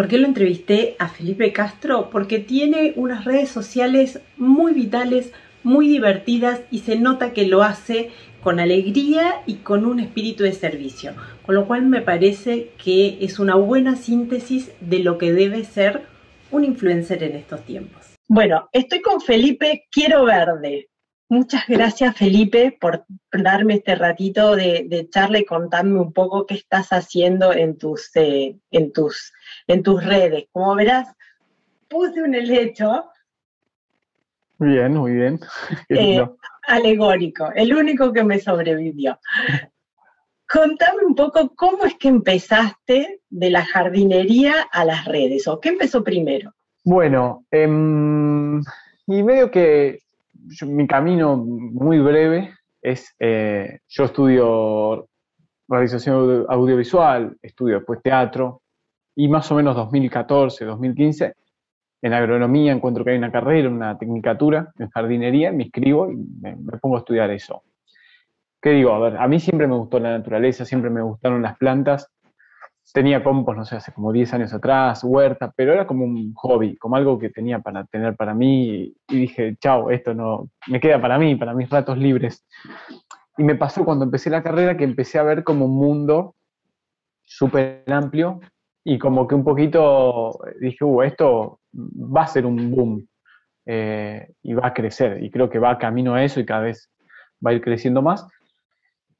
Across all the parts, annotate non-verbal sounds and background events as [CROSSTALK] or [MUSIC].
¿Por qué lo entrevisté a Felipe Castro? Porque tiene unas redes sociales muy vitales, muy divertidas y se nota que lo hace con alegría y con un espíritu de servicio. Con lo cual me parece que es una buena síntesis de lo que debe ser un influencer en estos tiempos. Bueno, estoy con Felipe Quiero Verde. Muchas gracias Felipe por darme este ratito de, charla y contarme un poco qué estás haciendo en tus, eh, en tus, en tus redes. Como verás, puse un helecho. Bien, muy bien. [LAUGHS] Eh, alegórico, el único que me sobrevivió. Contame un poco cómo es que empezaste de la jardinería a las redes, o qué empezó primero. Bueno, em, y medio que mi camino muy breve es, eh, yo estudio realización audiovisual, estudio después teatro, y más o menos 2014, 2015, en agronomía encuentro que hay una carrera, una tecnicatura en jardinería, me inscribo y me, me pongo a estudiar eso. ¿Qué digo? A ver, a mí siempre me gustó la naturaleza, siempre me gustaron las plantas, tenía compost, no sé, hace como 10 años atrás, huerta, pero era como un hobby, como algo que tenía para tener para mí y, dije, chao, esto no, me queda para mí, para mis ratos libres. Y me pasó cuando empecé la carrera que empecé a ver como un mundo súper amplio y como que un poquito dije, uh, esto va a ser un boom eh, y va a crecer y creo que va camino a eso y cada vez va a ir creciendo más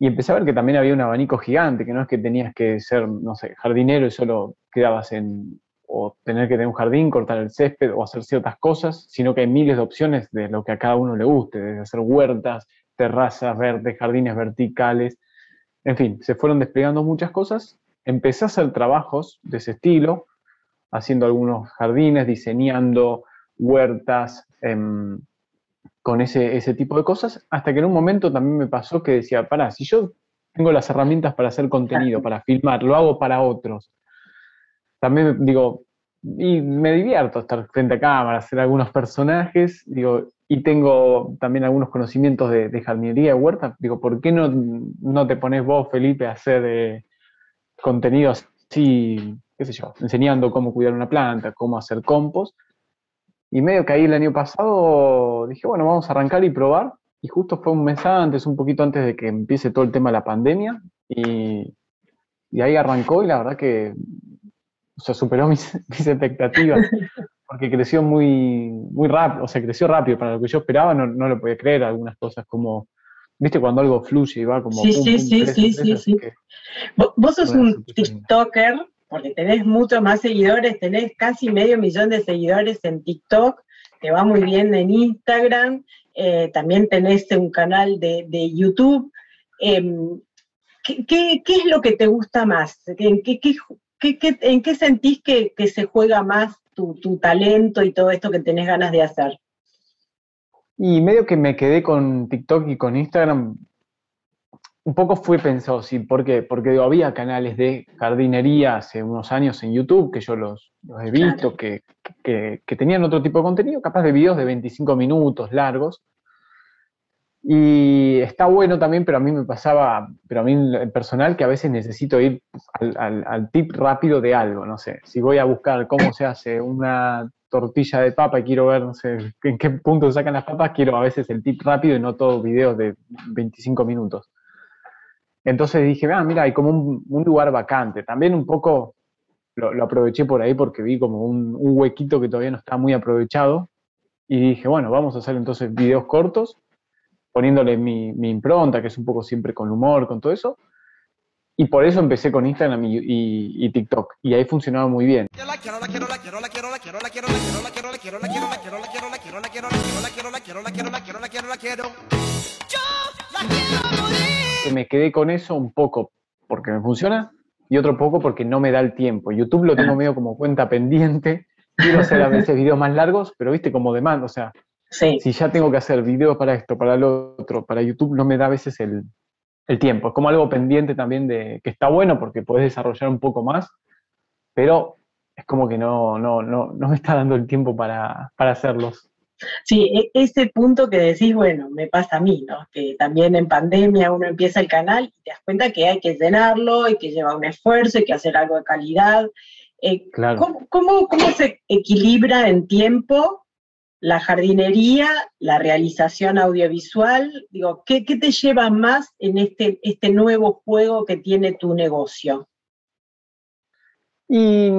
y empecé a ver que también había un abanico gigante, que no es que tenías que ser, no sé, jardinero y solo quedabas en, o tener que tener un jardín, cortar el césped o hacer ciertas cosas, sino que hay miles de opciones de lo que a cada uno le guste, desde hacer huertas, terrazas verdes, jardines verticales, en fin, se fueron desplegando muchas cosas. Empecé a hacer trabajos de ese estilo, haciendo algunos jardines, diseñando huertas, eh, con ese, ese tipo de cosas, hasta que en un momento también me pasó que decía, pará, si yo tengo las herramientas para hacer contenido, para filmar, lo hago para otros, también digo, y me divierto estar frente a cámara, hacer algunos personajes, digo, y tengo también algunos conocimientos de, jardinería, de huerta, digo, ¿por qué no, no te pones vos, Felipe, a hacer eh, contenidos así, qué sé yo, enseñando cómo cuidar una planta, cómo hacer compost? Y medio que ahí el año pasado dije, bueno, vamos a arrancar y probar. Y justo fue un mes antes, un poquito antes de que empiece todo el tema de la pandemia. Y, y ahí arrancó y la verdad que o sea, superó mis, [LAUGHS] mis expectativas. [LAUGHS] Porque creció muy, muy rápido, o sea, creció rápido. Para lo que yo esperaba no, no lo podía creer. Algunas cosas como, viste, cuando algo fluye y va como... Sí, sí, sí, sí, sí, sí. Vos sos un TikToker porque tenés muchos más seguidores, tenés casi medio millón de seguidores en TikTok, te va muy bien en Instagram, eh, también tenés un canal de, YouTube. Em, ¿qué, es lo que te gusta más? ¿En qué, en qué sentís que, se juega más tu talento y todo esto que tenés ganas de hacer? Y medio que me quedé con TikTok y con Instagram un poco fue pensado, sí, ¿por qué? Porque había canales de jardinería hace unos años en YouTube que yo los, he visto, que, tenían otro tipo de contenido, capaz de videos de 25 minutos largos. Y está bueno también, pero a mí me pasaba, pero a mí en personal, que a veces necesito ir al, tip rápido de algo, no sé, si voy a buscar cómo se hace una tortilla de papa y quiero ver, no sé, en qué punto sacan las papas, quiero a veces el tip rápido y no todos videos de 25 minutos. Entonces dije, ah, mira, hay como un, lugar vacante. También un poco lo, aproveché por ahí porque vi como un, huequito que todavía no está muy aprovechado. Y dije, bueno, vamos a hacer entonces videos cortos, poniéndole mi, impronta, que es un poco siempre con humor, con todo eso. Y por eso empecé con Instagram y, TikTok. Y ahí funcionaba muy bien que me quedé con eso un poco porque me funciona y otro poco porque no me da el tiempo. YouTube lo tengo [LAUGHS] medio como cuenta pendiente. Quiero hacer a veces videos más largos, pero viste como demanda, o sea, si ya tengo que hacer videos para esto, para lo otro, para YouTube, no me da a veces el, tiempo. Es como algo pendiente también de que está bueno porque puedes desarrollar un poco más, pero es como que no, no, no, no me está dando el tiempo para, para hacerlos. Sí, e, ese punto que decís, bueno, me pasa a mí, ¿no? Que también en pandemia uno empieza el canal y te das cuenta que hay que llenarlo, y que lleva un esfuerzo, hay que hacer algo de calidad. Eh, ¿cómo, cómo, se equilibra en tiempo la jardinería, la realización audiovisual? Digo, ¿qué, ¿qué, te lleva más en este, este nuevo juego que tiene tu negocio? Y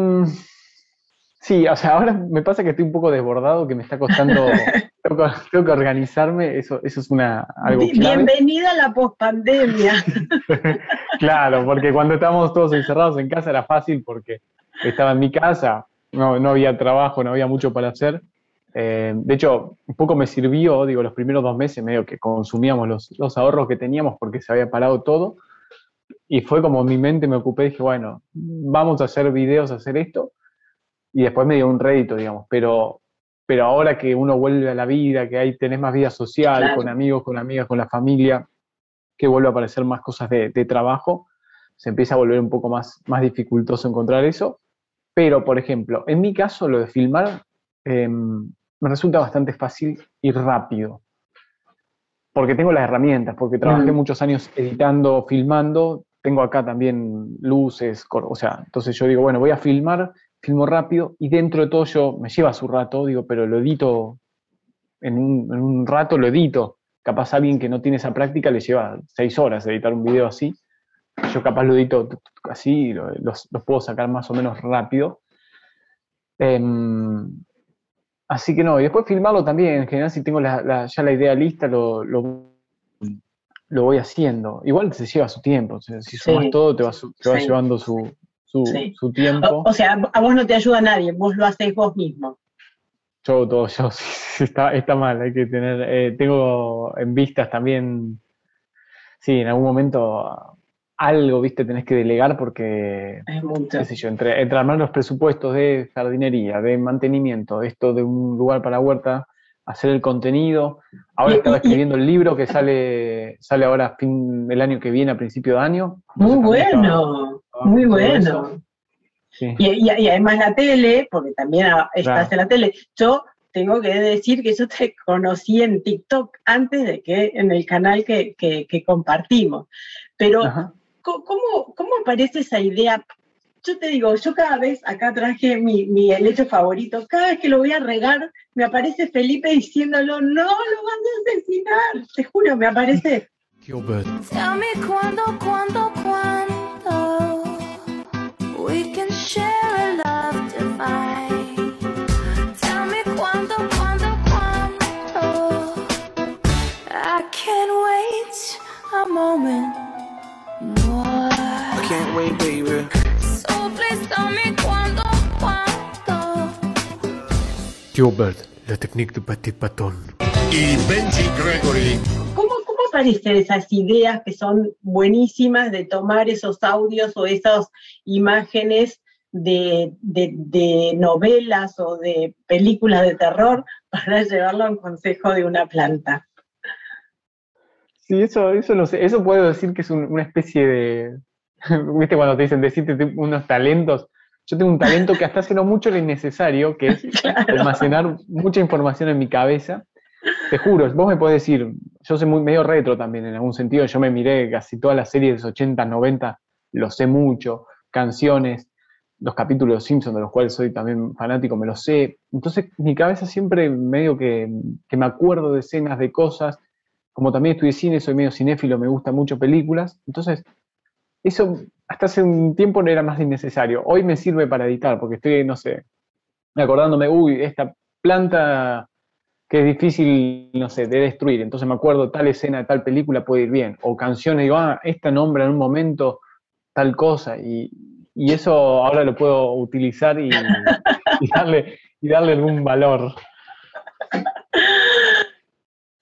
Sí, o sea, ahora me pasa que estoy un poco desbordado, que me está costando, [LAUGHS] tengo, que, organizarme, eso, eso es una, algo Bienvenida a la pospandemia. [LAUGHS] claro, porque cuando estábamos todos encerrados en casa era fácil porque estaba en mi casa, no, no había trabajo, no había mucho para hacer. Eh, de hecho, un poco me sirvió, digo, los primeros dos meses medio que consumíamos los, los ahorros que teníamos porque se había parado todo. Y fue como mi mente me ocupé, dije, bueno, vamos a hacer videos, a hacer esto y después me dio un rédito, digamos, pero, pero ahora que uno vuelve a la vida, que ahí tenés más vida social, con amigos, con amigas, con la familia, que vuelve a aparecer más cosas de, trabajo, se empieza a volver un poco más, más dificultoso encontrar eso. Pero, por ejemplo, en mi caso, lo de filmar em, me resulta bastante fácil y rápido. Porque tengo las herramientas, porque trabajé mm. muchos años editando, filmando, tengo acá también luces, o sea, entonces yo digo, bueno, voy a filmar filmo rápido y dentro de todo yo me lleva su rato, digo, pero lo edito en un, rato, lo edito. Capaz a alguien que no tiene esa práctica le lleva seis horas editar un video así. Yo capaz lo edito así, los, puedo sacar más o menos rápido. Em, así que no, y después filmarlo también, en general si tengo ya la idea lista, lo, lo, voy haciendo. Igual se lleva su tiempo, si sumas todo te va, te va llevando su, su, tiempo. O, sea, a vos no te ayuda nadie, vos lo haces vos mismo. Yo, todo, yo, [LAUGHS] está, está mal, hay que tener, eh, tengo en vistas también, sí, en algún momento algo, viste, tenés que delegar porque, es mucho. qué sé yo, entre, entre armar los presupuestos de jardinería, de mantenimiento, esto de un lugar para huerta, hacer el contenido. Ahora estaba escribiendo el libro que sale, sale ahora fin del año que viene, a principio de año. Muy bueno, muy bueno. Y, además la tele, porque también estás en la tele. Yo tengo que decir que yo te conocí en TikTok antes de que en el canal que, compartimos. Pero, ¿cómo, ¿cómo aparece esa idea? yo te digo, yo cada vez, acá traje mi, mi lecho favorito, cada vez que lo voy a regar, me aparece Felipe diciéndolo, no, lo van a asesinar, te juro, me aparece. Gilbert. Tell me cuándo, cuándo, cuándo Gilbert, la técnica de Petit Patón. Y Benji Gregory. ¿Cómo, ¿Cómo aparecen esas ideas que son buenísimas de tomar esos audios o esas imágenes de, de, novelas o de películas de terror [LAUGHS] para llevarlo a un consejo de una planta? Sí, eso, eso no sé, eso puedo decir que es una especie de, [LAUGHS] viste cuando te dicen decirte unos talentos, yo tengo un talento que hasta hace no mucho lo innecesario, que es [LAUGHS] almacenar mucha información en mi cabeza. Te juro, vos me podés decir, yo soy muy medio retro también en algún sentido, yo me miré casi todas las series de 80, 90, lo sé mucho, canciones, los capítulos de Simpson, de los cuales soy también fanático, me lo sé. Entonces, mi cabeza siempre medio que, que me acuerdo de escenas, de cosas. Como también estudié cine, soy medio cinéfilo, me gustan mucho películas. Entonces, eso hasta hace un tiempo no era más innecesario. Hoy me sirve para editar, porque estoy, no sé, acordándome, uy, esta planta que es difícil, no sé, de destruir. Entonces me acuerdo, tal escena de tal película puede ir bien. O canciones, digo, ah, esta nombra en un momento tal cosa. Y, eso ahora lo puedo utilizar y, darle, y darle algún valor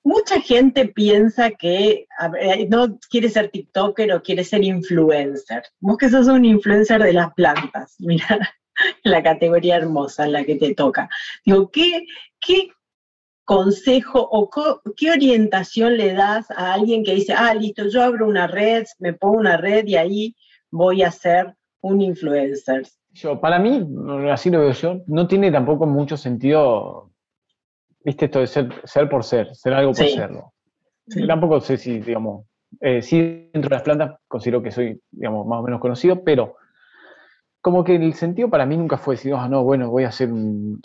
mucha gente piensa que no quiere ser TikToker o quiere ser influencer. Vos que sos un influencer de las plantas, [LAUGHS] mira la categoría hermosa en la que te toca. Digo, ¿qué, qué consejo o qué orientación le das a alguien que dice, ah, listo, yo abro una red, me pongo una red y ahí voy a ser un influencer? Yo, para mí, así lo veo yo, no tiene tampoco mucho sentido viste esto de ser, ser por ser, ser algo por serlo. Tampoco sé si, digamos, eh, sí dentro de las plantas considero que soy, digamos, más o menos conocido, pero como que el sentido para mí nunca fue decir, ah, no, bueno, voy a ser un,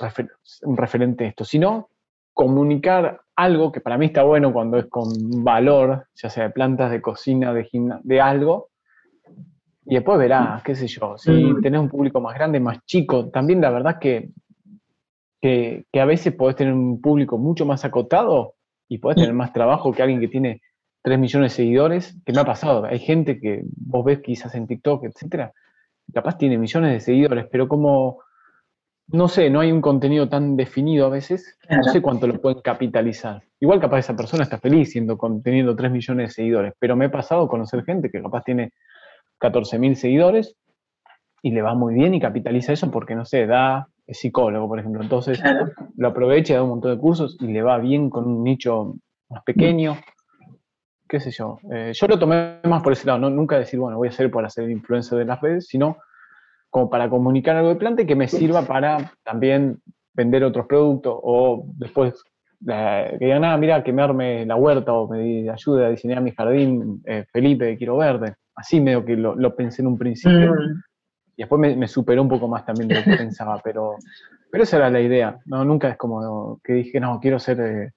un referente de esto, sino comunicar algo que para mí está bueno cuando es con valor, ya sea de plantas, de cocina, de de algo, y después verás, qué sé yo, si mm. tenés un público más grande, más chico, también la verdad que, que, a veces podés tener un público mucho más acotado y podés tener más trabajo que alguien que tiene 3 millones de seguidores, que me ha pasado, hay gente que vos ves quizás en TikTok, etcétera, capaz tiene millones de seguidores, pero como, no sé, no hay un contenido tan definido a veces, no sé cuánto lo pueden capitalizar. Igual capaz esa persona está feliz siendo, teniendo 3 millones de seguidores, pero me he pasado a conocer gente que capaz tiene 14.000 seguidores y le va muy bien y capitaliza eso porque, no sé, da, es psicólogo, por ejemplo. Entonces lo aprovecha, da un montón de cursos y le va bien con un nicho más pequeño. ¿Qué sé yo? Eh, yo lo tomé más por ese lado, ¿no? nunca decir, bueno, voy a hacer para ser influencer de las redes, sino como para comunicar algo de planta y que me sirva para también vender otros productos o después eh, que digan, ah, mira, que me arme la huerta o me ayude a diseñar mi jardín, eh, Felipe, quiero verde así medio que lo, pensé en un principio. Mm. Y después me, superó un poco más también de lo que [LAUGHS] pensaba, pero, pero esa era la idea. No, nunca es como que dije, no, quiero ser, eh,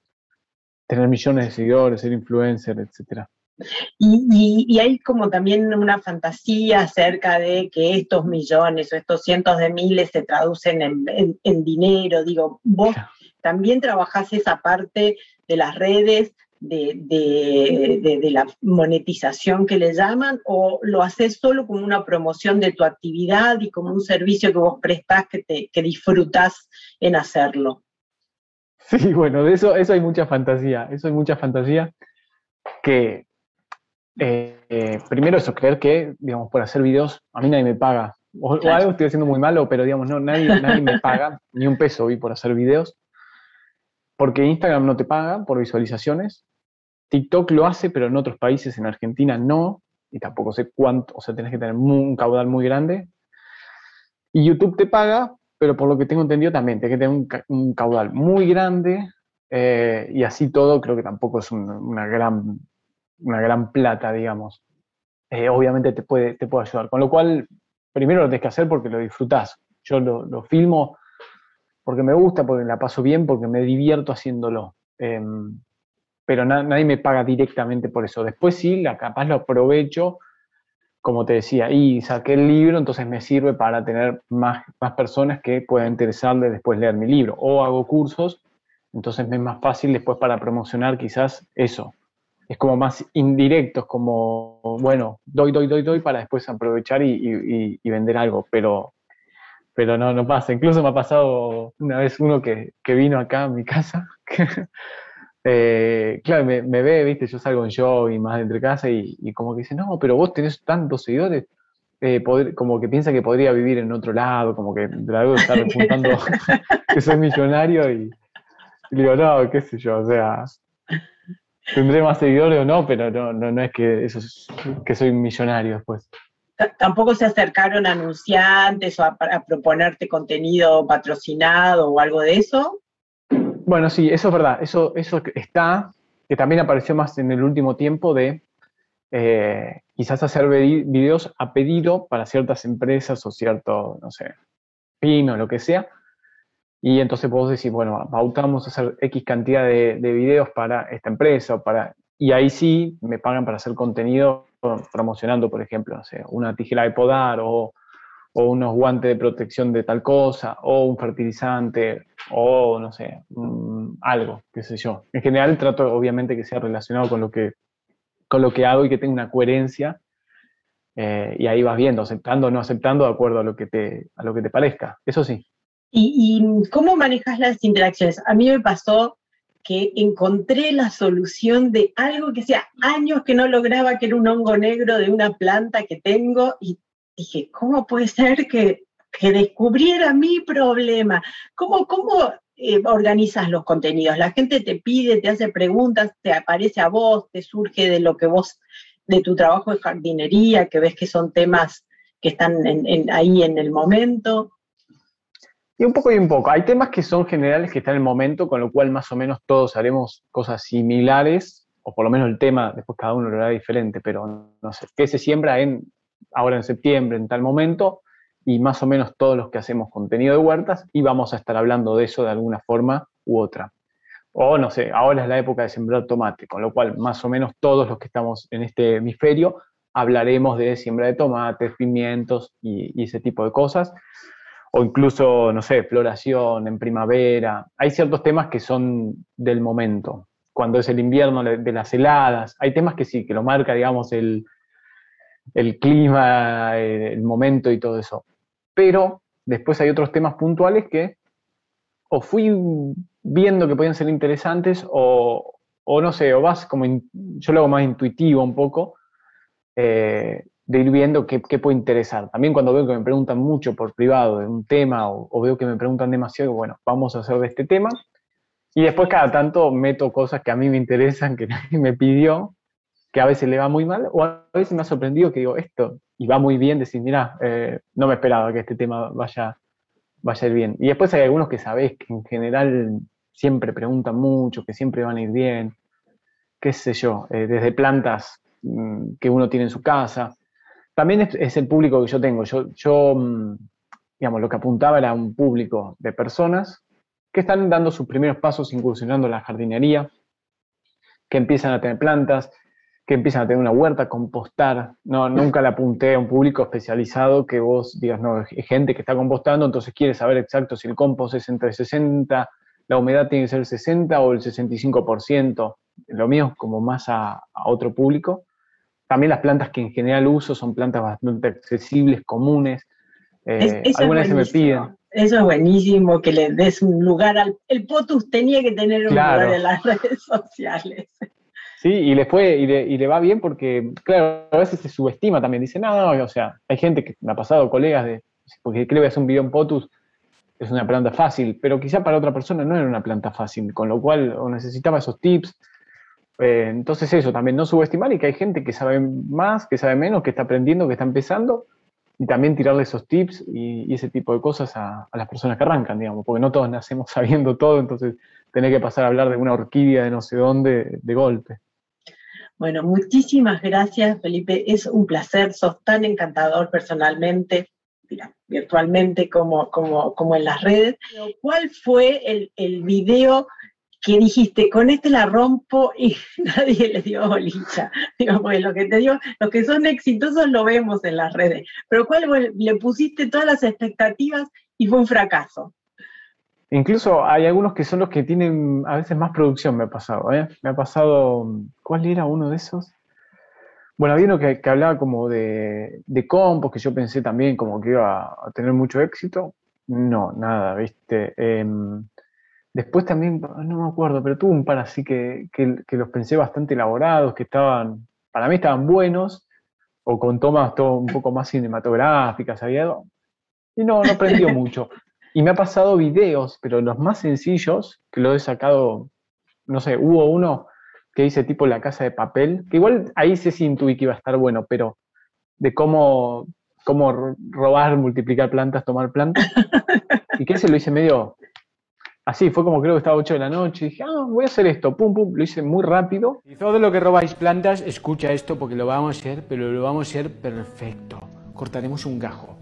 tener millones de seguidores, ser influencer, etcétera. Y, hay como también una fantasía acerca de que estos millones o estos cientos de miles se traducen en, dinero. Digo, vos también trabajás esa parte de las redes de, la monetización que le llaman o lo haces solo como una promoción de tu actividad y como un servicio que vos prestás que, te, que disfrutás en hacerlo? [LAUGHS] Sí, bueno, de eso, eso hay mucha fantasía, eso hay mucha fantasía que eh, primero eso, creer que, digamos, por hacer videos a mí nadie me paga. O, algo estoy haciendo muy malo, pero digamos, no, nadie, nadie me paga, ni un peso vi por hacer videos porque Instagram no te paga por visualizaciones, TikTok lo hace, pero en otros países, en Argentina no, y tampoco sé cuánto, o sea, tenés que tener un caudal muy grande. Y YouTube te paga, pero por lo que tengo entendido también, tienes que tener un, caudal muy grande, eh, y así todo creo que tampoco es una, gran, una gran plata, digamos. Eh, obviamente te puede, te puede ayudar. Con lo cual, primero lo tienes que hacer porque lo disfrutás. Yo lo, filmo porque me gusta, porque la paso bien, porque me divierto haciéndolo. Em, pero nadie me paga directamente por eso. Después sí, la capaz lo aprovecho, como te decía, y saqué el libro, entonces me sirve para tener más, más personas que puedan interesarle después leer mi libro. O hago cursos, entonces me es más fácil después para promocionar quizás eso. Es como más indirecto, es como, bueno, doy, doy, doy, doy para después aprovechar y, y vender algo, pero pero no, no pasa. Incluso me ha pasado una vez uno que, vino acá a mi casa, [LAUGHS] eh, claro, me, ve, viste, yo salgo en show y más de entre casa y, como que dice, no, pero vos tenés tantos seguidores, eh, como que piensa que podría vivir en otro lado, como que la debo estar repuntando [LAUGHS] que soy millonario y, digo, no, qué sé yo, o sea, tendré más seguidores o no, pero no, no, no es que eso es, que soy millonario después tampoco se acercaron anunciantes o a, proponerte contenido patrocinado o algo de eso. Bueno, sí, eso es verdad. Eso, eso está, que también apareció más en el último tiempo de eh, quizás hacer videos a pedido para ciertas empresas o cierto, no sé, PYME o lo que sea. Y entonces vos decís, bueno, pautamos a hacer X cantidad de, de videos para esta empresa o para... Y ahí sí me pagan para hacer contenido promocionando, por ejemplo, una tijera de podar o, unos guantes de protección de tal cosa, o un fertilizante, o no sé, algo, qué sé yo. En general trato obviamente que sea relacionado con lo que, con lo que hago y que tenga una coherencia. Eh, y ahí vas viendo, aceptando o no aceptando de acuerdo a lo que te, a lo que te parezca. Eso sí. ¿Y, ¿Y cómo manejas las interacciones? A mí me pasó que encontré la solución de algo que hacía años que no lograba, que era un hongo negro de una planta que tengo, y dije, ¿cómo puede ser que, que descubriera mi problema? ¿Cómo, cómo eh, organizas los contenidos? La gente te pide, te hace preguntas, te aparece a vos, te surge de lo que vos, de tu trabajo de jardinería, que ves que son temas que están ahí en el momento. Y un poco y un poco. Hay temas que son generales que están en el momento, con lo cual más o menos todos haremos cosas similares, o por lo menos el tema, después cada uno lo hará diferente, pero no sé, ¿qué se siembra en, ahora en septiembre, en tal momento? Y más o menos todos los que hacemos contenido de huertas y vamos a estar hablando de eso de alguna forma u otra. O no sé, ahora es la época de sembrar tomate, con lo cual más o menos todos los que estamos en este hemisferio hablaremos de siembra de tomates, pimientos y, ese tipo de cosas. O incluso, no sé, floración en primavera. Hay ciertos temas que son del momento. Cuando es el invierno de las heladas, hay temas que sí, que lo marca, digamos, el, el clima, el momento y todo eso pero después hay otros temas puntuales que o fui viendo que podían ser interesantes o, no sé, o vas como, yo lo hago más intuitivo un poco, eh, de ir viendo qué, puede interesar. También cuando veo que me preguntan mucho por privado de un tema o, veo que me preguntan demasiado, bueno, vamos a hacer de este tema. Y después cada tanto meto cosas que a mí me interesan, que [LAUGHS] nadie me pidió, que a veces le va muy mal, o a veces me ha sorprendido que digo, esto, y va muy bien, decir, mira, eh, no me esperaba que este tema vaya, vaya a ir bien. Y después hay algunos que sabés que en general siempre preguntan mucho, que siempre van a ir bien, qué sé yo, eh, desde plantas mm, que uno tiene en su casa. También es, el público que yo tengo. Yo, yo, mm, digamos, lo que apuntaba era un público de personas que están dando sus primeros pasos incursionando en la jardinería, que empiezan a tener plantas, que empiezan a tener una huerta, compostar. No, nunca le apunté a un público especializado que vos digas, no, es gente que está compostando, entonces quiere saber exacto si el compost es entre 60, la humedad tiene que ser el 60 o el 65%. Lo mío es como más a, otro público. También las plantas que en general uso son plantas bastante accesibles, comunes. Eh, algunas me piden. Eso es buenísimo, que le des un lugar al... El POTUS tenía que tener un lugar en las [LAUGHS] redes sociales. Sí, y le, fue, y le, va bien porque, claro, a veces se subestima también. Dice, no, o sea, hay gente que me ha pasado, colegas, de, porque creo que hacer un video en POTUS es una planta fácil, pero quizá para otra persona no era una planta fácil, con lo cual o necesitaba esos tips. Eh, entonces eso, también no subestimar y que hay gente que sabe más, que sabe menos, que está aprendiendo, que está empezando, y también tirarle esos tips y, ese tipo de cosas a, las personas que arrancan, digamos, porque no todos nacemos [LAUGHS] sabiendo todo, entonces tener que pasar a hablar de una orquídea de no sé dónde de golpe. Bueno, muchísimas gracias, Felipe. Es un placer, sos tan encantador personalmente, virtualmente como, como, como en las redes. ¿Cuál fue el, el video que dijiste, con este la rompo y [LAUGHS] nadie le dio bolilla. Digamos, lo que te dio, los que son exitosos lo vemos en las redes. Pero ¿cuál le pusiste todas las expectativas y fue un fracaso? Incluso hay algunos que son los que tienen a veces más producción, me ha pasado. ¿eh? Me ha pasado, ¿cuál era uno de esos? Bueno, había uno que, hablaba como de, de compos, que yo pensé también como que iba a tener mucho éxito. No, nada, ¿viste? Em, después también, no me acuerdo, pero tuve un par así que, que, los pensé bastante elaborados, que estaban, para mí estaban buenos, o con tomas todo un poco más cinematográficas, había... Y no, no aprendió [LAUGHS] mucho. Y me ha pasado videos, pero los más sencillos, que lo he sacado, no sé, hubo uno que dice tipo la casa de papel, que igual ahí se sí intuí que iba a estar bueno, pero de cómo, cómo robar, multiplicar plantas, tomar plantas. [LAUGHS] y que ese lo hice medio así, fue como creo que estaba 8 de la noche, y dije, ah, voy a hacer esto, pum, pum, lo hice muy rápido. Y todo lo que robáis plantas, escucha esto porque lo vamos a hacer, pero lo vamos a hacer perfecto. Cortaremos un gajo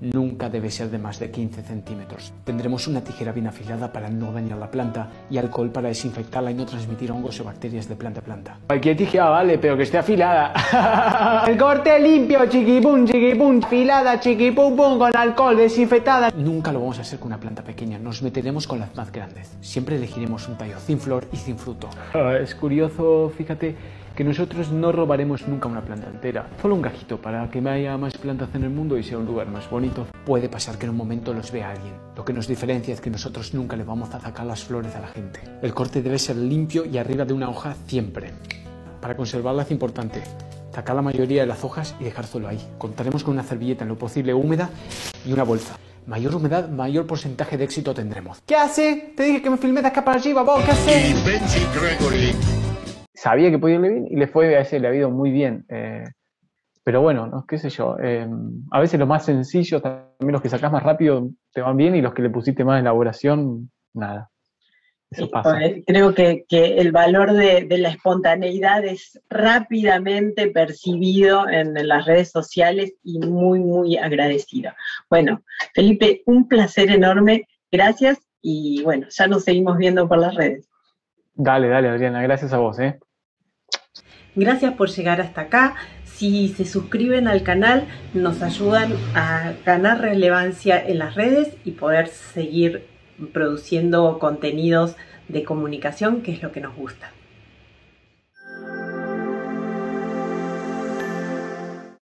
nunca debe ser de más de 15 centímetros. Tendremos una tijera bien afilada para no dañar la planta y alcohol para desinfectarla y no transmitir hongos o bacterias de planta a planta. Cualquier tijera vale, pero que esté afilada. [LAUGHS] El corte limpio, chiquipum, chiquipum, afilada, chiquipum, pum, con alcohol, desinfectada. Nunca lo vamos a hacer con una planta pequeña, nos meteremos con las más grandes. Siempre elegiremos un tallo sin flor y sin fruto. Ah, es curioso, fíjate que nosotros no robaremos nunca una planta entera, solo un gajito para que haya más plantas en el mundo y sea un lugar más bonito. Puede pasar que en un momento los vea alguien. Lo que nos diferencia es que nosotros nunca le vamos a sacar las flores a la gente. El corte debe ser limpio y arriba de una hoja siempre. Para conservarla es importante sacar la mayoría de las hojas y dejar solo ahí. Contaremos con una servilleta en lo posible húmeda y una bolsa. Mayor humedad, mayor porcentaje de éxito tendremos. ¿Qué hace? Te dije que me filmé de acá para arriba, vos, ¿qué hace? Sabía que podía irle bien y le fue a ese le ha ido muy bien. Eh, pero bueno, ¿no? qué sé yo. Eh, a veces los más sencillos, también los que sacás más rápido, te van bien y los que le pusiste más elaboración, nada. Creo que, el valor de, la espontaneidad es rápidamente percibido en, las redes sociales y muy, muy agradecido. Bueno, Felipe, un placer enorme. Gracias y bueno, ya nos seguimos viendo por las redes. Dale, dale, Adriana, gracias a vos. ¿eh? Gracias por llegar hasta acá. Si se suscriben al canal, nos ayudan a ganar relevancia en las redes y poder seguir produciendo contenidos de comunicación, que es lo que nos gusta.